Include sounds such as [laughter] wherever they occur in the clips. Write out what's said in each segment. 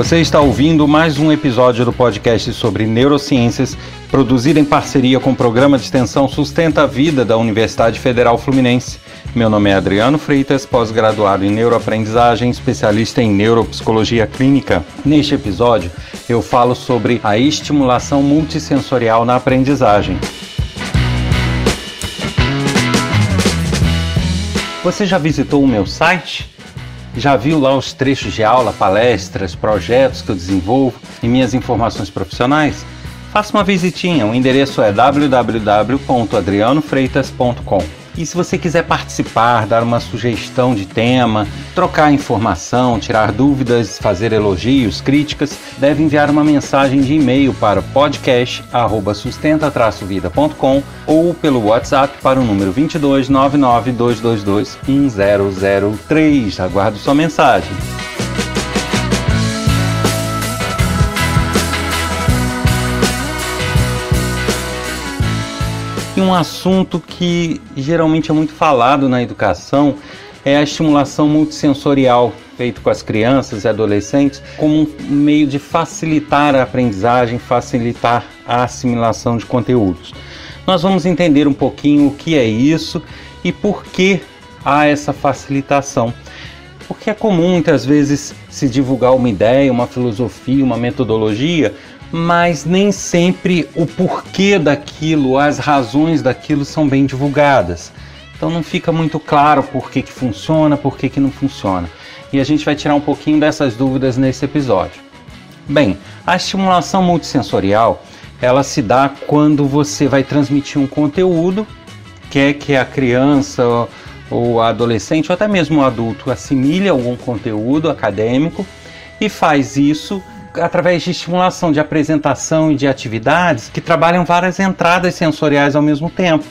Você está ouvindo mais um episódio do podcast sobre neurociências, produzido em parceria com o programa de extensão Sustenta a Vida da Universidade Federal Fluminense. Meu nome é Adriano Freitas, pós-graduado em neuroaprendizagem, especialista em neuropsicologia clínica. Neste episódio, eu falo sobre a estimulação multissensorial na aprendizagem. Você já visitou o meu site? Já viu lá os trechos de aula, palestras, projetos que eu desenvolvo e minhas informações profissionais? Faça uma visitinha, o endereço é www.adrianofreitas.com. E se você quiser participar, dar uma sugestão de tema, trocar informação, tirar dúvidas, fazer elogios, críticas, deve enviar uma mensagem de e-mail para podcast@sustenta-vida.com ou pelo WhatsApp para o número 22 99 222 1003. Aguardo sua mensagem. Um assunto que geralmente é muito falado na educação é a estimulação multissensorial feito com as crianças e adolescentes como um meio de facilitar a aprendizagem, facilitar a assimilação de conteúdos. Nós vamos entender um pouquinho o que é isso e por que há essa facilitação. Porque é comum muitas vezes se divulgar uma ideia, uma filosofia, uma metodologia, mas nem sempre o porquê daquilo, as razões daquilo são bem divulgadas. Então não fica muito claro por que, que funciona, por que, que não funciona. E a gente vai tirar um pouquinho dessas dúvidas nesse episódio. Bem, a estimulação multissensorial ela se dá quando você vai transmitir um conteúdo, quer que a criança ou adolescente ou até mesmo o adulto assimile algum conteúdo acadêmico e faz isso através de estimulação de apresentação e de atividades que trabalham várias entradas sensoriais ao mesmo tempo.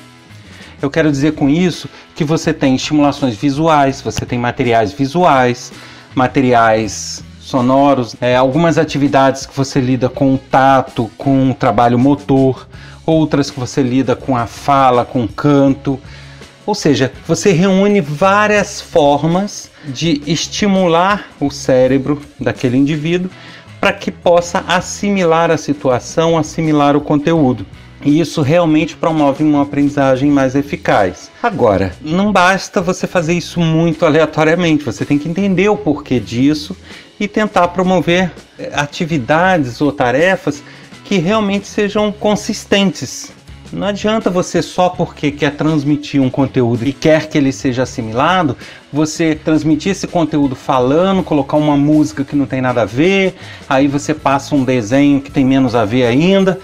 Eu quero dizer com isso que você tem estimulações visuais, você tem materiais visuais, materiais sonoros, é, algumas atividades que você lida com o tato, com o trabalho motor, outras que você lida com a fala, com o canto. Ou seja, você reúne várias formas de estimular o cérebro daquele indivíduo para que possa assimilar a situação, assimilar o conteúdo. E isso realmente promove uma aprendizagem mais eficaz. Agora, não basta você fazer isso muito aleatoriamente, você tem que entender o porquê disso e tentar promover eh, atividades ou tarefas que realmente sejam consistentes não adianta você só porque quer transmitir um conteúdo e quer que ele seja assimilado, você transmitir esse conteúdo falando, colocar uma música que não tem nada a ver, aí você passa um desenho que tem menos a ver ainda.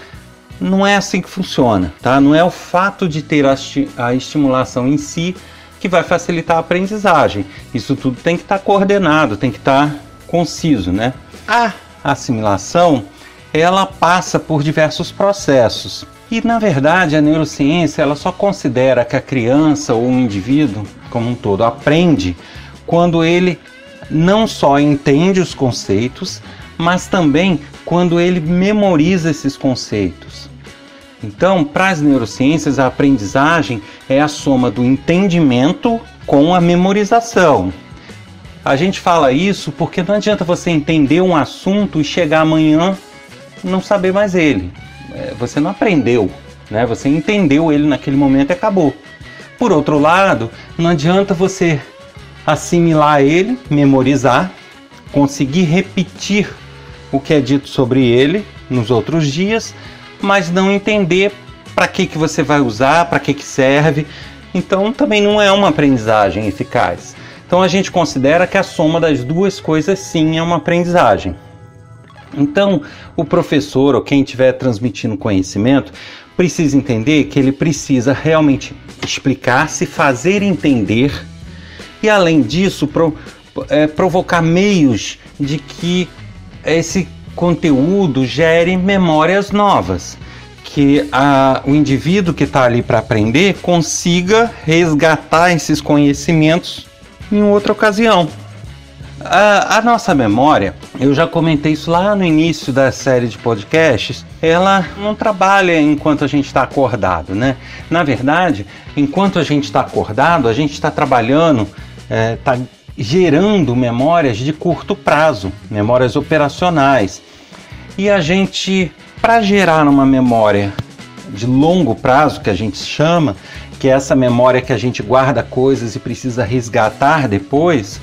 Não é assim que funciona, tá? Não é o fato de ter a, a estimulação em si que vai facilitar a aprendizagem. Isso tudo tem que estar tá coordenado, tem que estar tá conciso, né? A assimilação, ela passa por diversos processos. E na verdade a neurociência ela só considera que a criança ou o indivíduo como um todo aprende quando ele não só entende os conceitos, mas também quando ele memoriza esses conceitos. Então, para as neurociências, a aprendizagem é a soma do entendimento com a memorização. A gente fala isso porque não adianta você entender um assunto e chegar amanhã não saber mais ele. É, você não aprendeu, né? Você entendeu ele naquele momento e acabou. Por outro lado, não adianta você assimilar ele, memorizar, conseguir repetir o que é dito sobre ele nos outros dias, mas não entender para que, que você vai usar, para que, que serve. Então também não é uma aprendizagem eficaz. Então a gente considera que a soma das duas coisas sim é uma aprendizagem. Então, o professor ou quem estiver transmitindo conhecimento precisa entender que ele precisa realmente explicar, se fazer entender e, além disso, pro, é, provocar meios de que esse conteúdo gere memórias novas. Que a, o indivíduo que está ali para aprender consiga resgatar esses conhecimentos em outra ocasião. A, a, nossa memória, eu já comentei isso lá no início da série de podcasts, ela não trabalha enquanto a gente está acordado, né? Na verdade, enquanto a gente está acordado, a gente está trabalhando, está é, tá gerando memórias de curto prazo, memórias operacionais. E a gente, para gerar uma memória de longo prazo, que a gente chama, que é essa memória que a gente guarda coisas e precisa resgatar depois,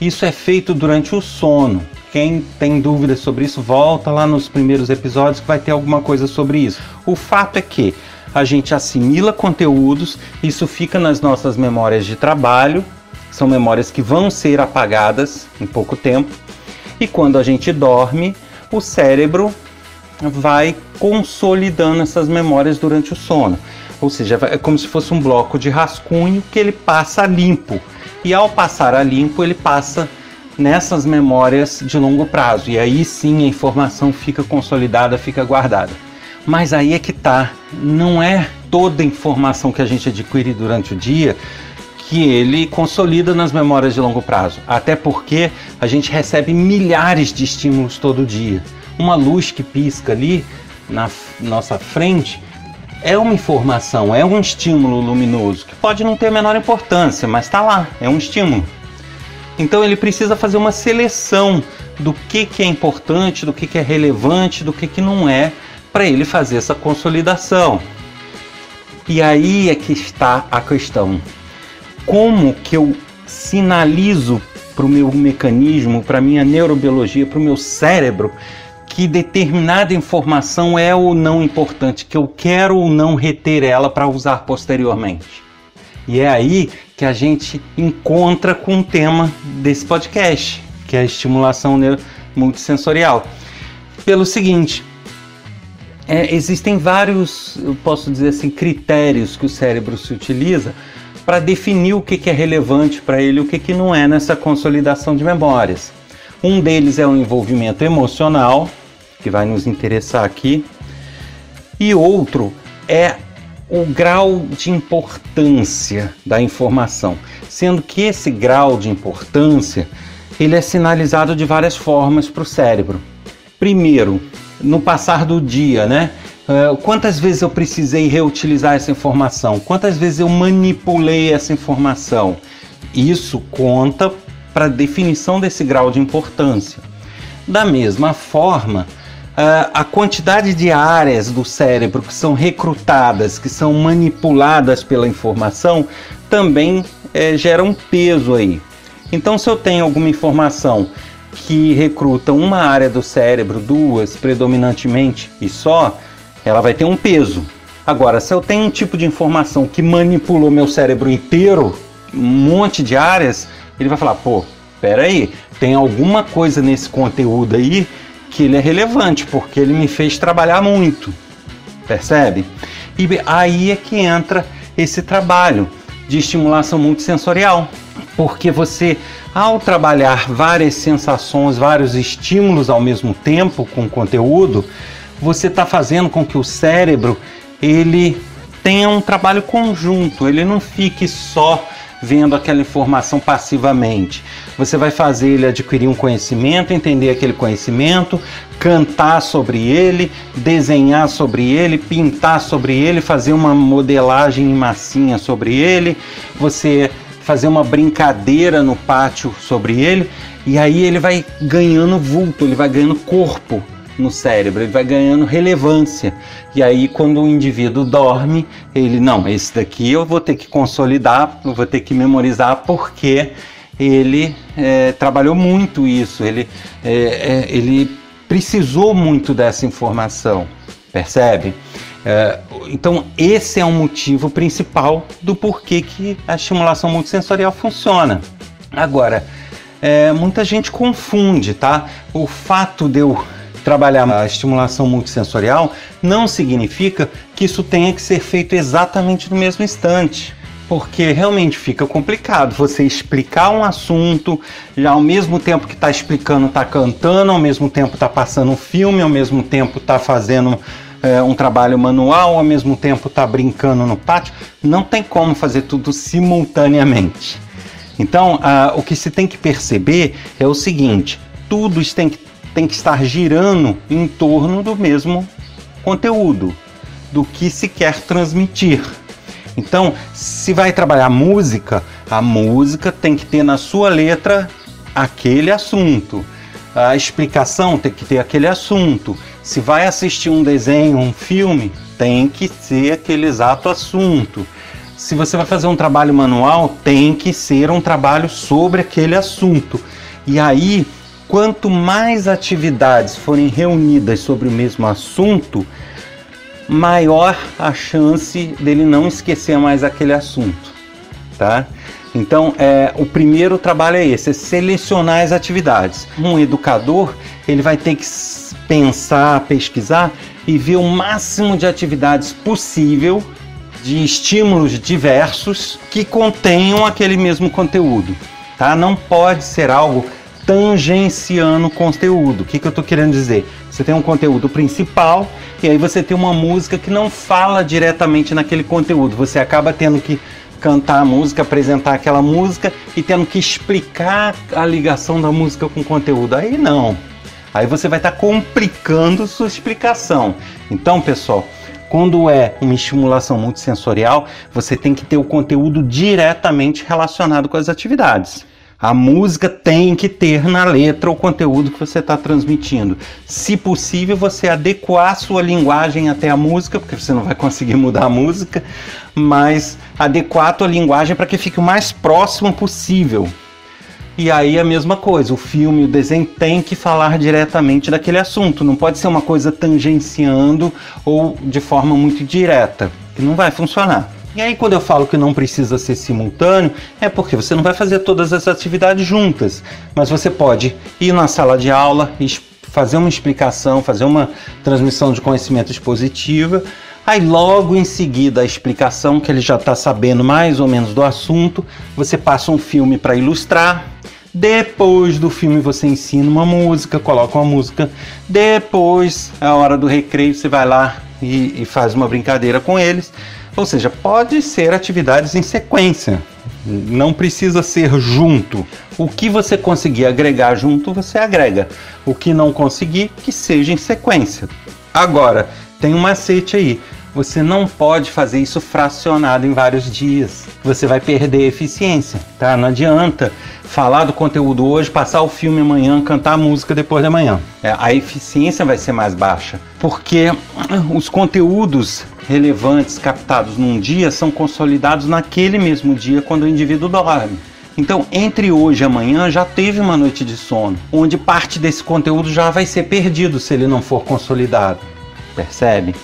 isso é feito durante o sono. Quem tem dúvidas sobre isso, volta lá nos primeiros episódios que vai ter alguma coisa sobre isso. O fato é que a gente assimila conteúdos, isso fica nas nossas memórias de trabalho, são memórias que vão ser apagadas em pouco tempo, e quando a gente dorme, o cérebro vai consolidando essas memórias durante o sono. Ou seja, é como se fosse um bloco de rascunho que ele passa limpo. E ao passar a limpo, ele passa nessas memórias de longo prazo. E aí sim a informação fica consolidada, fica guardada. Mas aí é que tá, não é toda a informação que a gente adquire durante o dia que ele consolida nas memórias de longo prazo. Até porque a gente recebe milhares de estímulos todo dia. Uma luz que pisca ali na nossa frente é uma informação, é um estímulo luminoso que pode não ter a menor importância, mas está lá, é um estímulo. Então ele precisa fazer uma seleção do que, que é importante, do que, que é relevante, do que, que não é, para ele fazer essa consolidação. E aí é que está a questão. Como que eu sinalizo para o meu mecanismo, para a minha neurobiologia, para o meu cérebro, que determinada informação é ou não importante, que eu quero ou não reter ela para usar posteriormente? E é aí que a gente encontra com o tema desse podcast, que é a estimulação multissensorial. Pelo seguinte, é, existem vários, eu posso dizer assim, critérios que o cérebro se utiliza para definir o que, que é relevante para ele e o que, que não é nessa consolidação de memórias. Um deles é o envolvimento emocional, que vai nos interessar aqui, e outro é o grau de importância da informação, sendo que esse grau de importância ele é sinalizado de várias formas para o cérebro. Primeiro, no passar do dia, né? Uh, quantas vezes eu precisei reutilizar essa informação? Quantas vezes eu manipulei essa informação? Isso conta para a definição desse grau de importância. Da mesma forma, uh, a quantidade de áreas do cérebro que são recrutadas, que são manipuladas pela informação, também uh, gera um peso aí. Então, se eu tenho alguma informação que recruta uma área do cérebro, duas predominantemente e só, ela vai ter um peso. Agora, se eu tenho um tipo de informação que manipulou meu cérebro inteiro, um monte de áreas, ele vai falar: pô, peraí, tem alguma coisa nesse conteúdo aí que ele é relevante, porque ele me fez trabalhar muito. Percebe? E aí é que entra esse trabalho de estimulação multissensorial, porque você, ao trabalhar várias sensações, vários estímulos ao mesmo tempo com conteúdo, você está fazendo com que o cérebro ele tenha um trabalho conjunto, ele não fique só vendo aquela informação passivamente. Você vai fazer ele adquirir um conhecimento, entender aquele conhecimento, cantar sobre ele, desenhar sobre ele, pintar sobre ele, fazer uma modelagem em massinha sobre ele, você fazer uma brincadeira no pátio sobre ele, e aí ele vai ganhando vulto, ele vai ganhando corpo no cérebro, ele vai ganhando relevância. E aí, quando o indivíduo dorme, ele, não, esse daqui eu vou ter que consolidar, eu vou ter que memorizar, porque ele é, trabalhou muito isso, ele, é, é, ele precisou muito dessa informação, percebe? É, então, esse é um motivo principal do porquê que a estimulação multissensorial funciona. Agora, é, muita gente confunde, tá? O fato de eu trabalhar a estimulação multissensorial não significa que isso tenha que ser feito exatamente no mesmo instante. Porque realmente fica complicado você explicar um assunto, já ao mesmo tempo que está explicando, está cantando, ao mesmo tempo está passando um filme, ao mesmo tempo está fazendo é, um trabalho manual, ao mesmo tempo está brincando no pátio. Não tem como fazer tudo simultaneamente. Então, o que se tem que perceber é o seguinte: tudo tem que tem que estar girando em torno do mesmo conteúdo, do que se quer transmitir. Então, se vai trabalhar música, A música tem que ter na sua letra aquele assunto. A explicação tem que ter aquele assunto. Se vai assistir um desenho, um filme, tem que ser aquele exato assunto. Se você vai fazer um trabalho manual, tem que ser um trabalho sobre aquele assunto. E aí, quanto mais atividades forem reunidas sobre o mesmo assunto, maior a chance dele não esquecer mais aquele assunto, tá? Então, é, o primeiro trabalho é esse, é selecionar as atividades. Um educador, ele vai ter que pensar, pesquisar e ver o máximo de atividades possível, de estímulos diversos que contenham aquele mesmo conteúdo, tá? Não pode ser algo tangenciando o conteúdo. O que, que eu estou querendo dizer? Você tem um conteúdo principal e aí você tem uma música que não fala diretamente naquele conteúdo. Você acaba tendo que cantar a música, apresentar aquela música e tendo que explicar a ligação da música com o conteúdo. Aí não. Aí você vai estar tá complicando sua explicação. Então, pessoal, quando é uma estimulação multissensorial, você tem que ter o conteúdo diretamente relacionado com as atividades. A música tem que ter na letra o conteúdo que você está transmitindo. Se possível, você adequar sua linguagem até a música, porque você não vai conseguir mudar a música, mas adequar a linguagem para que fique o mais próximo possível. E aí a mesma coisa, o filme, o desenho tem que falar diretamente daquele assunto, não pode ser uma coisa tangenciando ou de forma muito direta, que não vai funcionar. E aí, quando eu falo que não precisa ser simultâneo, é porque você não vai fazer todas as atividades juntas, mas você pode ir na sala de aula, fazer uma explicação, fazer uma transmissão de conhecimento expositiva. Aí, logo em seguida, a explicação, que ele já está sabendo mais ou menos do assunto, você passa um filme para ilustrar. Depois do filme, você ensina uma música, coloca uma música. Depois, a hora do recreio, você vai lá e, e faz uma brincadeira com eles. Ou seja, pode ser atividades em sequência, não precisa ser junto. O que você conseguir agregar junto, você agrega. O que não conseguir, que seja em sequência. Agora, tem um macete aí. Você não pode fazer isso fracionado em vários dias. Você vai perder eficiência, tá? Não adianta falar do conteúdo hoje, passar o filme amanhã, cantar a música depois da manhã. É, a eficiência vai ser mais baixa, porque os conteúdos relevantes captados num dia são consolidados naquele mesmo dia quando o indivíduo dorme. Então, entre hoje e amanhã já teve uma noite de sono, onde parte desse conteúdo já vai ser perdido se ele não for consolidado. Percebe?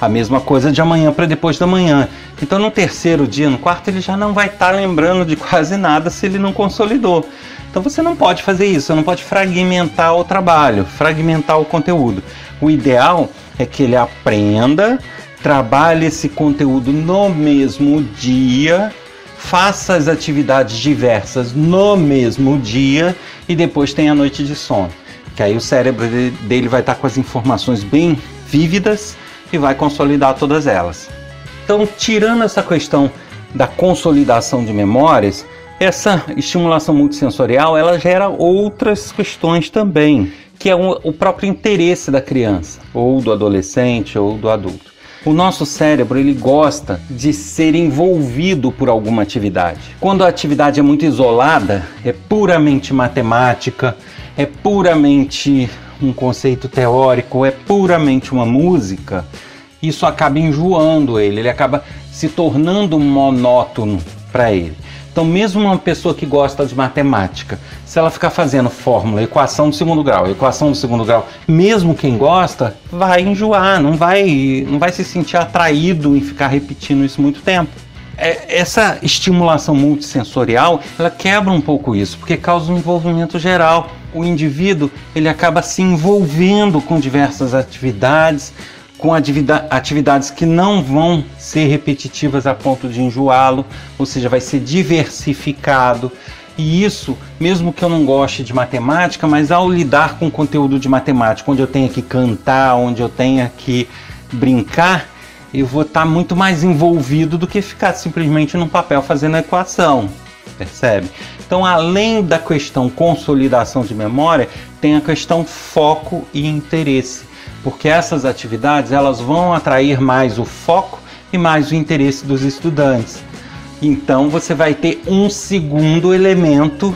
A mesma coisa de amanhã para depois da manhã. Então, no terceiro dia, no quarto, ele já não vai estar tá lembrando de quase nada se ele não consolidou. Então, você não pode fazer isso, você não pode fragmentar o trabalho, fragmentar o conteúdo. O ideal é que ele aprenda, trabalhe esse conteúdo no mesmo dia, faça as atividades diversas no mesmo dia e depois tenha a noite de sono. Que aí o cérebro dele vai estar tá com as informações bem vívidas e vai consolidar todas elas. Então, tirando essa questão da consolidação de memórias, essa estimulação multissensorial ela gera outras questões também, que é o próprio interesse da criança, ou do adolescente, ou do adulto. O nosso cérebro ele gosta de ser envolvido por alguma atividade. Quando a atividade é muito isolada, é puramente matemática, é puramente um conceito teórico, é puramente uma música, isso acaba enjoando ele, ele acaba se tornando monótono para ele. Então, mesmo uma pessoa que gosta de matemática, se ela ficar fazendo fórmula, equação do segundo grau, equação do segundo grau, mesmo quem gosta, vai enjoar, não vai, não vai se sentir atraído em ficar repetindo isso muito tempo. É, essa estimulação multissensorial, ela quebra um pouco isso, porque causa um envolvimento geral. O indivíduo, ele acaba se envolvendo com diversas atividades, com atividades que não vão ser repetitivas a ponto de enjoá-lo, ou seja, vai ser diversificado. E isso, mesmo que eu não goste de matemática, mas ao lidar com conteúdo de matemática, onde eu tenha que cantar, onde eu tenha que brincar, eu vou estar muito mais envolvido do que ficar simplesmente no papel fazendo a equação. Percebe? Então, além da questão consolidação de memória, tem a questão foco e interesse, porque essas atividades elas vão atrair mais o foco e mais o interesse dos estudantes. Então você vai ter um segundo elemento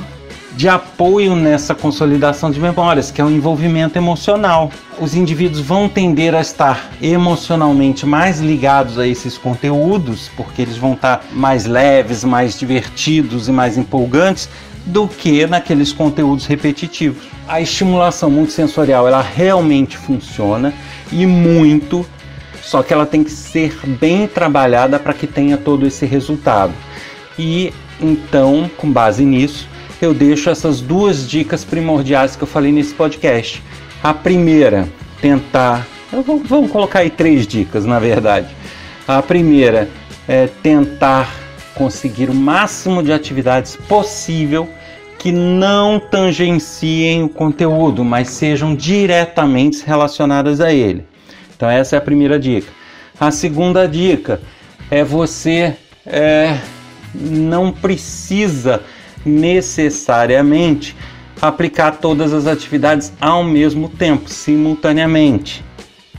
de apoio nessa consolidação de memórias, que é o envolvimento emocional. Os indivíduos vão tender a estar emocionalmente mais ligados a esses conteúdos, porque eles vão estar mais leves, mais divertidos e mais empolgantes do que naqueles conteúdos repetitivos. A estimulação multissensorial, ela realmente funciona e muito, só que ela tem que ser bem trabalhada para que tenha todo esse resultado. E então, com base nisso, eu deixo essas duas dicas primordiais que eu falei nesse podcast. A primeira, tentar. Vou, vamos colocar aí três dicas, na verdade. A primeira é tentar conseguir o máximo de atividades possível que não tangenciem o conteúdo, mas sejam diretamente relacionadas a ele. Então, essa é a primeira dica. A segunda dica é você é, não precisa necessariamente aplicar todas as atividades ao mesmo tempo, simultaneamente.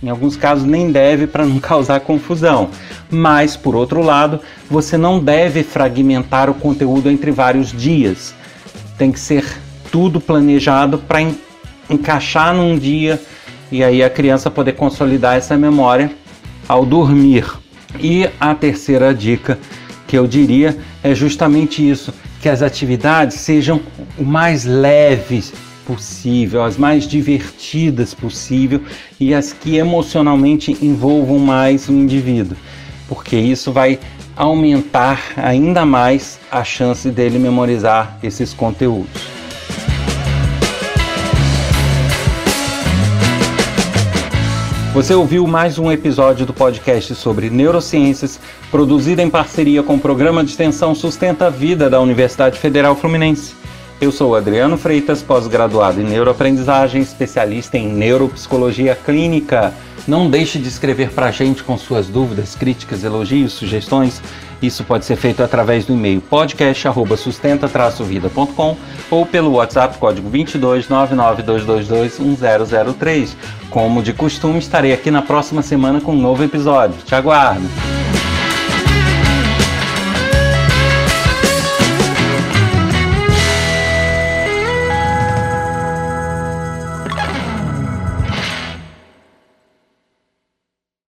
Em alguns casos nem deve para não [laughs] causar confusão. Mas, por outro lado, você não deve fragmentar o conteúdo entre vários dias. Tem que ser tudo planejado para en encaixar num dia e aí a criança poder consolidar essa memória ao dormir. E a terceira dica que eu diria é justamente isso: que as atividades sejam o mais leves possível, as mais divertidas possível e as que emocionalmente envolvam mais o indivíduo, porque isso vai aumentar ainda mais a chance dele memorizar esses conteúdos. Você ouviu mais um episódio do podcast sobre neurociências, produzido em parceria com o programa de extensão Sustenta a Vida da Universidade Federal Fluminense. Eu sou Adriano Freitas, pós-graduado em neuroaprendizagem, especialista em neuropsicologia clínica. Não deixe de escrever para a gente com suas dúvidas, críticas, elogios, sugestões. Isso pode ser feito através do e-mail podcast@sustenta-vida.com ou pelo WhatsApp código 22 99222 1003. Como de costume, estarei aqui na próxima semana com um novo episódio. Te aguardo.